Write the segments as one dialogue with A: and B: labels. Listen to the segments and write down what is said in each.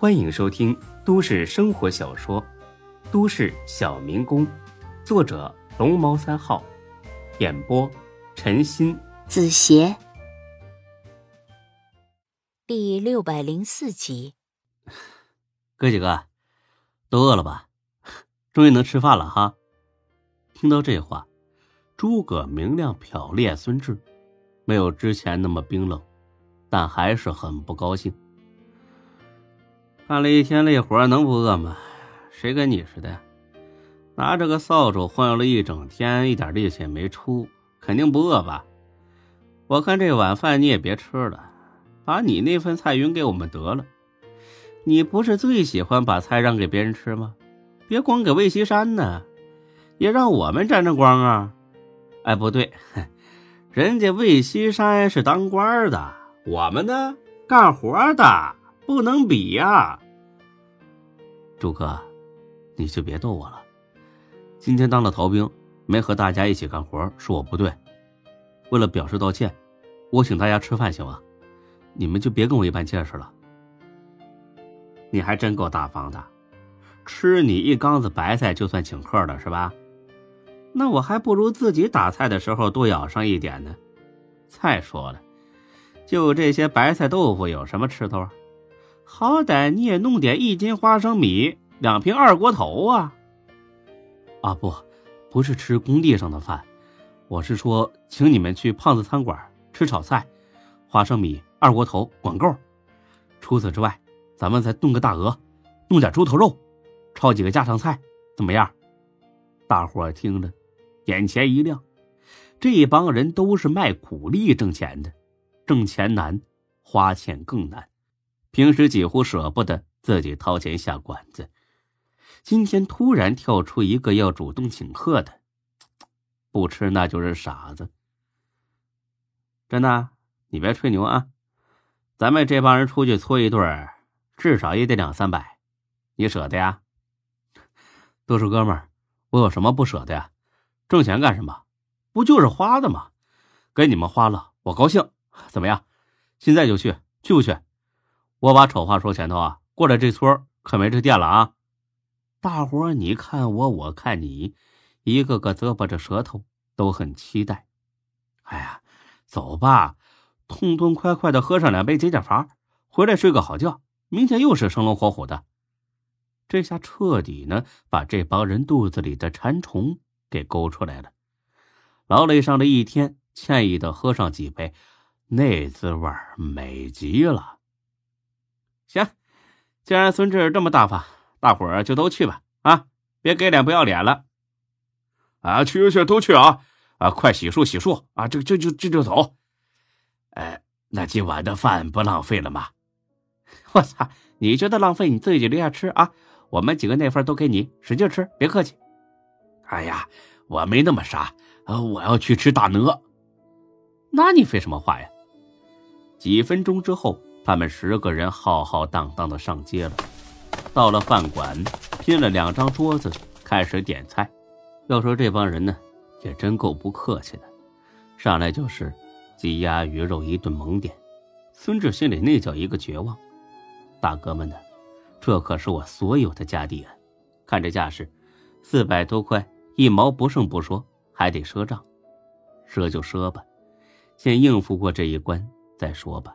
A: 欢迎收听都市生活小说《都市小民工》，作者龙猫三号，演播陈鑫、
B: 子邪，第六百零四集。
C: 哥几个都饿了吧？终于能吃饭了哈！听到这话，诸葛明亮瞟了眼孙志，没有之前那么冰冷，但还是很不高兴。干了一天累活，能不饿吗？谁跟你似的，拿着个扫帚晃悠了一整天，一点力气也没出，肯定不饿吧？我看这晚饭你也别吃了，把你那份菜匀给我们得了。你不是最喜欢把菜让给别人吃吗？别光给魏西山呢，也让我们沾沾光啊！哎，不对，人家魏西山是当官的，我们呢干活的。不能比呀，朱哥，你就别逗我了。今天当了逃兵，没和大家一起干活，是我不对。为了表示道歉，我请大家吃饭，行吗？你们就别跟我一般见识了。你还真够大方的，吃你一缸子白菜就算请客了，是吧？那我还不如自己打菜的时候多舀上一点呢。再说了，就这些白菜豆腐有什么吃头啊？好歹你也弄点一斤花生米，两瓶二锅头啊！啊不，不是吃工地上的饭，我是说请你们去胖子餐馆吃炒菜，花生米、二锅头管够。除此之外，咱们再炖个大鹅，弄点猪头肉，炒几个家常菜，怎么样？大伙听着，眼前一亮，这帮人都是卖苦力挣钱的，挣钱难，花钱更难。平时几乎舍不得自己掏钱下馆子，今天突然跳出一个要主动请客的，不吃那就是傻子。真的，你别吹牛啊！咱们这帮人出去搓一顿，至少也得两三百，你舍得呀？都是哥们儿，我有什么不舍得呀？挣钱干什么？不就是花的吗？给你们花了，我高兴。怎么样？现在就去，去不去？我把丑话说前头啊，过了这村可没这店了啊！大伙你看我，我看你，一个个啧巴着舌头，都很期待。哎呀，走吧，痛痛快快的喝上两杯解解乏，回来睡个好觉，明天又是生龙活虎的。这下彻底呢，把这帮人肚子里的馋虫给勾出来了。劳累上了一天，歉意的喝上几杯，那滋味美极了。行，既然孙志这么大方，大伙儿就都去吧。啊，别给脸不要脸了。
D: 啊，去去去，都去啊！啊，快洗漱洗漱啊！这这就这就走。
C: 哎，那今晚的饭不浪费了吗？我操！你觉得浪费，你自己留下吃啊！我们几个那份都给你，使劲吃，别客气。
D: 哎呀，我没那么傻，我要去吃大鹅。
C: 那你废什么话呀？几分钟之后。他们十个人浩浩荡荡的上街了，到了饭馆，拼了两张桌子，开始点菜。要说这帮人呢，也真够不客气的，上来就是鸡鸭鱼肉一顿猛点。孙志心里那叫一个绝望。大哥们呢，这可是我所有的家底啊！看这架势，四百多块，一毛不剩不说，还得赊账。赊就赊吧，先应付过这一关再说吧。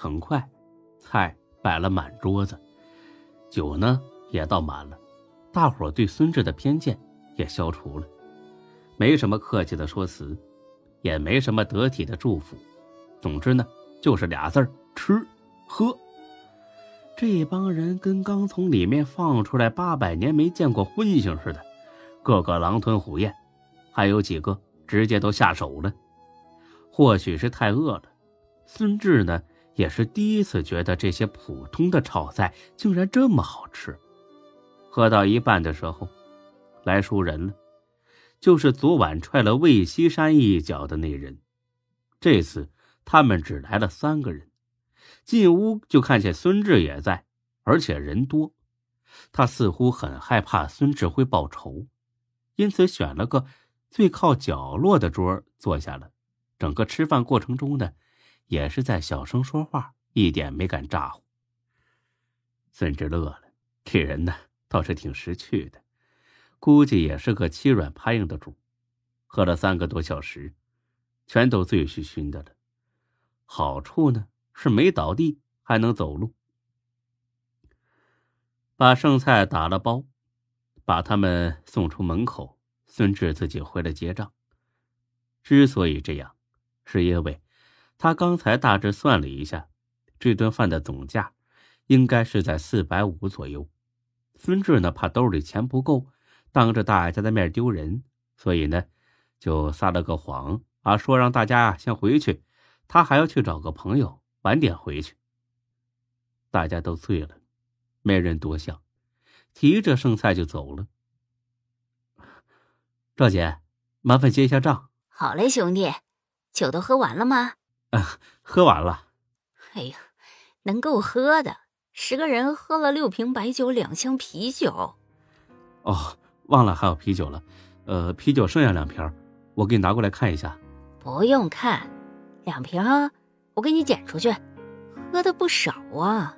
C: 很快，菜摆了满桌子，酒呢也倒满了，大伙对孙志的偏见也消除了，没什么客气的说辞，也没什么得体的祝福，总之呢，就是俩字儿：吃喝。这帮人跟刚从里面放出来八百年没见过荤腥似的，个个狼吞虎咽，还有几个直接都下手了。或许是太饿了，孙志呢。也是第一次觉得这些普通的炒菜竟然这么好吃。喝到一半的时候，来熟人了，就是昨晚踹了魏西山一脚的那人。这次他们只来了三个人，进屋就看见孙志也在，而且人多。他似乎很害怕孙志会报仇，因此选了个最靠角落的桌坐下了。整个吃饭过程中呢。也是在小声说话，一点没敢咋呼。孙志乐了，这人呢倒是挺识趣的，估计也是个欺软怕硬的主。喝了三个多小时，全都醉醺醺的了。好处呢是没倒地，还能走路。把剩菜打了包，把他们送出门口。孙志自己回来结账。之所以这样，是因为他刚才大致算了一下，这顿饭的总价应该是在四百五左右。孙志呢，怕兜里钱不够，当着大家的面丢人，所以呢。就撒了个谎啊，说让大家先回去，他还要去找个朋友，晚点回去。大家都醉了，没人多想，提着剩菜就走了。赵姐，麻烦结一下账。
B: 好嘞，兄弟，酒都喝完了吗？
C: 啊，喝完了。
B: 哎呀，能够喝的，十个人喝了六瓶白酒，两箱啤酒。
C: 哦，忘了还有啤酒了，呃，啤酒剩下两瓶。我给你拿过来看一下，
B: 不用看，两瓶，我给你捡出去。喝的不少啊，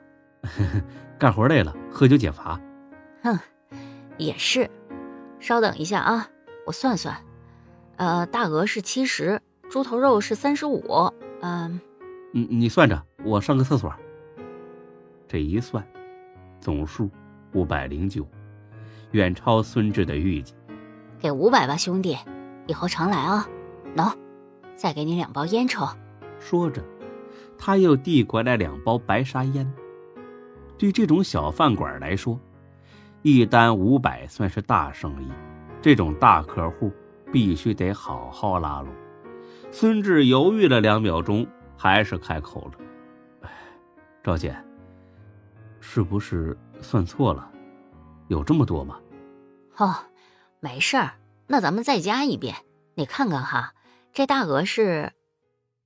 C: 干活累了，喝酒解乏。
B: 哼，也是。稍等一下啊，我算算。呃，大鹅是七十，猪头肉是三十五。嗯，
C: 你你算着，我上个厕所。这一算，总数五百零九，远超孙志的预计。
B: 给五百吧，兄弟。以后常来啊，喏，再给你两包烟抽。
C: 说着，他又递过来两包白沙烟。对这种小饭馆来说，一单五百算是大生意，这种大客户必须得好好拉拢。孙志犹豫了两秒钟，还是开口了：“哎，赵姐，是不是算错了？有这么多吗？”“
B: 哦，没事儿。”那咱们再加一遍，你看看哈，这大额是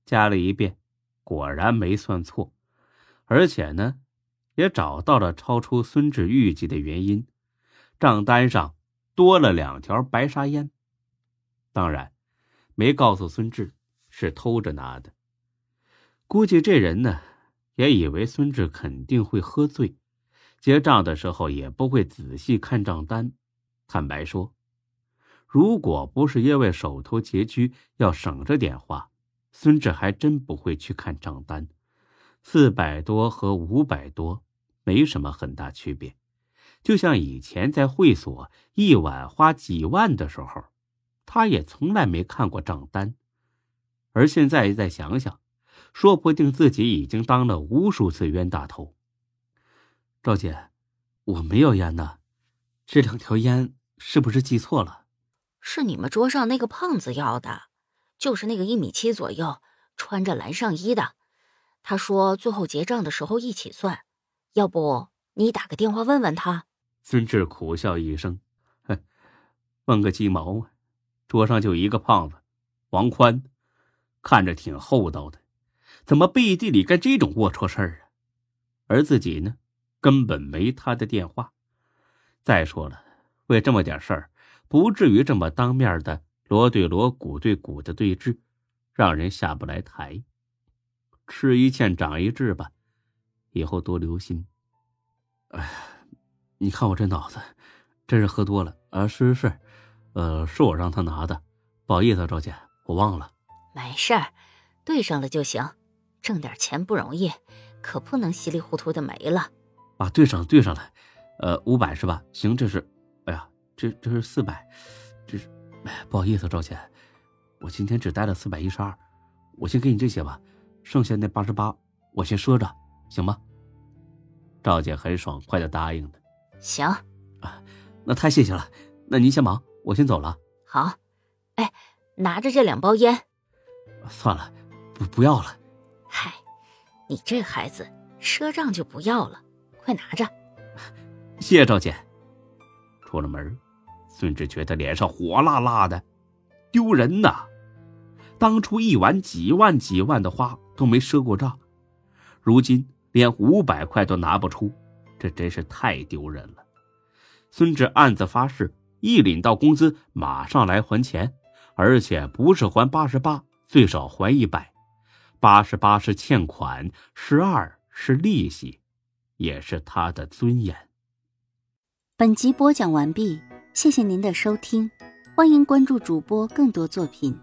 C: 加了一遍，果然没算错，而且呢，也找到了超出孙志预计的原因，账单上多了两条白沙烟，当然没告诉孙志是偷着拿的，估计这人呢也以为孙志肯定会喝醉，结账的时候也不会仔细看账单，坦白说。如果不是因为手头拮据要省着点花，孙志还真不会去看账单。四百多和五百多没什么很大区别，就像以前在会所一晚花几万的时候，他也从来没看过账单。而现在再想想，说不定自己已经当了无数次冤大头。赵姐，我没有烟呢，这两条烟是不是记错了？
B: 是你们桌上那个胖子要的，就是那个一米七左右、穿着蓝上衣的。他说最后结账的时候一起算，要不你打个电话问问他。
C: 孙志苦笑一声：“哼，问个鸡毛啊！桌上就一个胖子，王宽，看着挺厚道的，怎么背地里干这种龌龊事儿啊？而自己呢，根本没他的电话。再说了，为这么点事儿。”不至于这么当面的锣对锣、鼓对鼓的对峙，让人下不来台。吃一堑长一智吧，以后多留心。哎，你看我这脑子，真是喝多了啊！是是是，呃，是我让他拿的，不好意思，赵姐，我忘了。
B: 没事儿，对上了就行。挣点钱不容易，可不能稀里糊涂的没了。
C: 啊，对上对上了，呃，五百是吧？行，这是。哎呀这这是四百，这是，哎，不好意思，赵姐，我今天只带了四百一十二，我先给你这些吧，剩下那八十八我先赊着，行吗？赵姐很爽快的答应了。
B: 行，
C: 啊，那太谢谢了，那您先忙，我先走了。
B: 好，哎，拿着这两包烟。
C: 算了，不不要了。
B: 嗨，你这孩子赊账就不要了，快拿着。
C: 谢谢赵姐。出了门。孙志觉得脸上火辣辣的，丢人呐！当初一晚几万几万的花都没赊过账，如今连五百块都拿不出，这真是太丢人了。孙志暗自发誓，一领到工资马上来还钱，而且不是还八十八，最少还一百。八十八是欠款，十二是利息。也是他的尊严。
B: 本集播讲完毕，谢谢您的收听，欢迎关注主播更多作品。